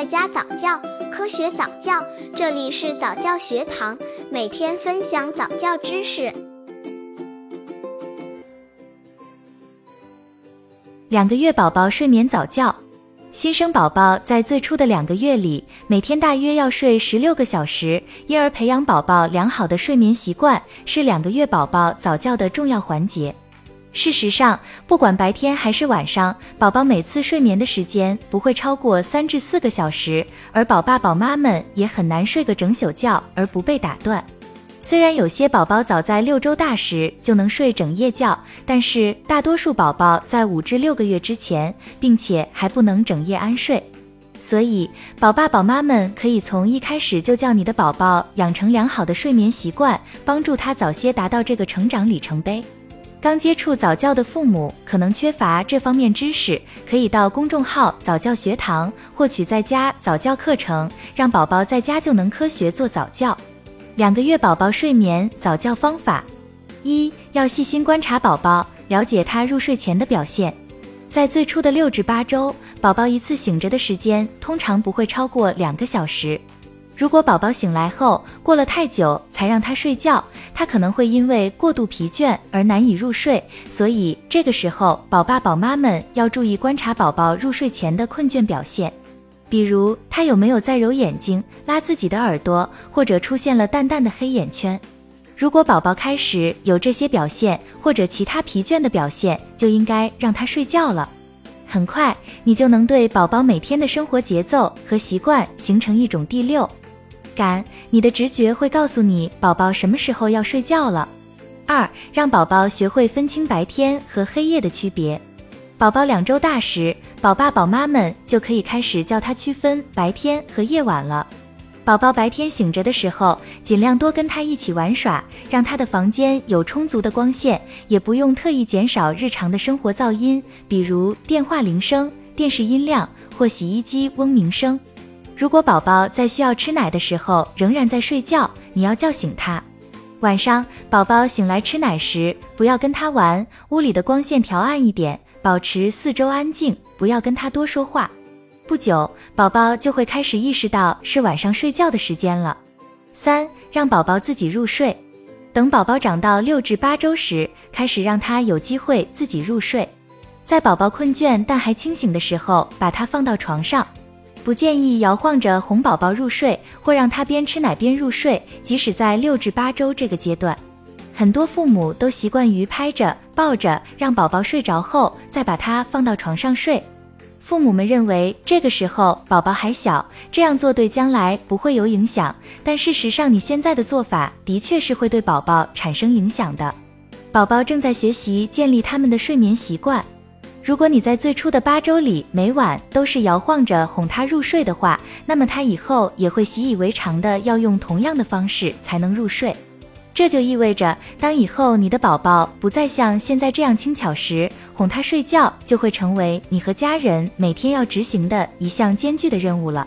在家早教，科学早教，这里是早教学堂，每天分享早教知识。两个月宝宝睡眠早教，新生宝宝在最初的两个月里，每天大约要睡十六个小时，因而培养宝宝良好的睡眠习惯是两个月宝宝早教的重要环节。事实上，不管白天还是晚上，宝宝每次睡眠的时间不会超过三至四个小时，而宝爸宝妈们也很难睡个整宿觉而不被打断。虽然有些宝宝早在六周大时就能睡整夜觉，但是大多数宝宝在五至六个月之前，并且还不能整夜安睡。所以，宝爸宝妈们可以从一开始就叫你的宝宝养成良好的睡眠习惯，帮助他早些达到这个成长里程碑。刚接触早教的父母可能缺乏这方面知识，可以到公众号早教学堂获取在家早教课程，让宝宝在家就能科学做早教。两个月宝宝睡眠早教方法：一要细心观察宝宝，了解他入睡前的表现。在最初的六至八周，宝宝一次醒着的时间通常不会超过两个小时。如果宝宝醒来后过了太久才让他睡觉，他可能会因为过度疲倦而难以入睡。所以这个时候，宝爸宝妈们要注意观察宝宝入睡前的困倦表现，比如他有没有在揉眼睛、拉自己的耳朵，或者出现了淡淡的黑眼圈。如果宝宝开始有这些表现或者其他疲倦的表现，就应该让他睡觉了。很快，你就能对宝宝每天的生活节奏和习惯形成一种第六。感，你的直觉会告诉你宝宝什么时候要睡觉了。二，让宝宝学会分清白天和黑夜的区别。宝宝两周大时，宝爸宝妈们就可以开始教他区分白天和夜晚了。宝宝白天醒着的时候，尽量多跟他一起玩耍，让他的房间有充足的光线，也不用特意减少日常的生活噪音，比如电话铃声、电视音量或洗衣机嗡鸣声。如果宝宝在需要吃奶的时候仍然在睡觉，你要叫醒他。晚上宝宝醒来吃奶时，不要跟他玩，屋里的光线调暗一点，保持四周安静，不要跟他多说话。不久，宝宝就会开始意识到是晚上睡觉的时间了。三，让宝宝自己入睡。等宝宝长到六至八周时，开始让他有机会自己入睡。在宝宝困倦但还清醒的时候，把他放到床上。不建议摇晃着哄宝宝入睡，或让他边吃奶边入睡。即使在六至八周这个阶段，很多父母都习惯于拍着、抱着，让宝宝睡着后再把他放到床上睡。父母们认为这个时候宝宝还小，这样做对将来不会有影响。但事实上，你现在的做法的确是会对宝宝产生影响的。宝宝正在学习建立他们的睡眠习惯。如果你在最初的八周里每晚都是摇晃着哄他入睡的话，那么他以后也会习以为常的要用同样的方式才能入睡。这就意味着，当以后你的宝宝不再像现在这样轻巧时，哄他睡觉就会成为你和家人每天要执行的一项艰巨的任务了。